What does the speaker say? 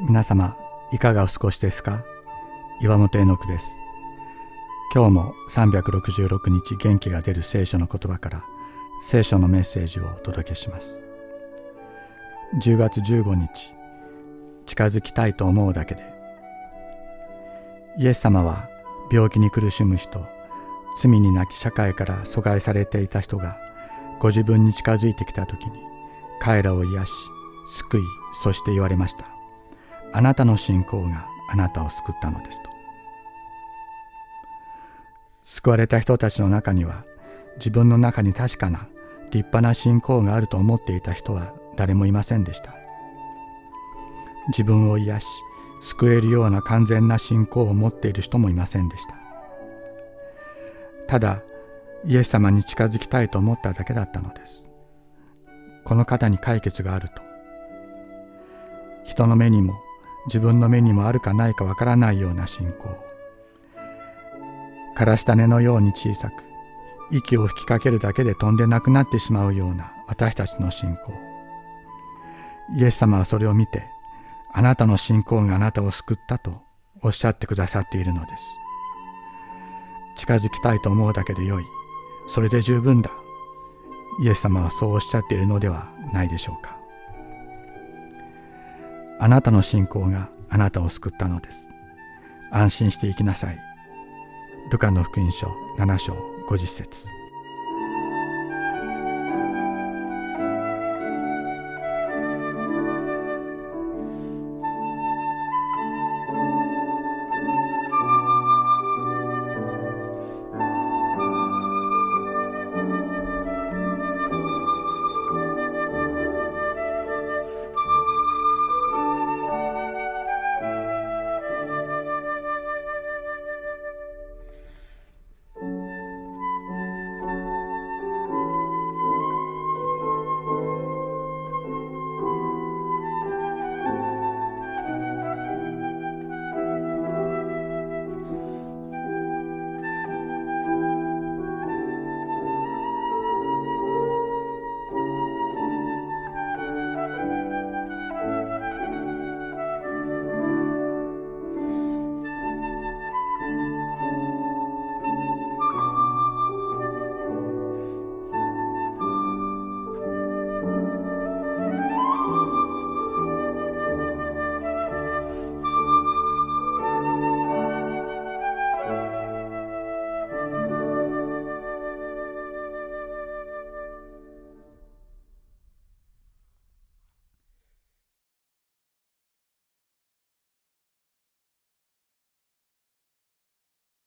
皆様いかがお過ごしですか？岩本絵の句です。今日も366日元気が出る聖書の言葉から聖書のメッセージをお届けします。10月15日近づきたいと思うだけでイエス様は病気に苦しむ人罪になき社会から阻害されていた人がご自分に近づいてきた時に彼らを癒し救いそして言われました。あなたの信仰があなたを救ったのですと。救われた人たちの中には自分の中に確かな立派な信仰があると思っていた人は誰もいませんでした。自分を癒し救えるような完全な信仰を持っている人もいませんでした。ただイエス様に近づきたいと思っただけだったのです。この方に解決があると。人の目にも自分の目にもあるかないかわからないような信仰。からした根のように小さく息を吹きかけるだけで飛んでなくなってしまうような私たちの信仰。イエス様はそれを見てあなたの信仰があなたを救ったとおっしゃってくださっているのです。近づきたいと思うだけでよい。それで十分だ。イエス様はそうおっしゃっているのではないでしょうか。あなたの信仰があなたを救ったのです。安心していきなさい。ルカの福音書7章50節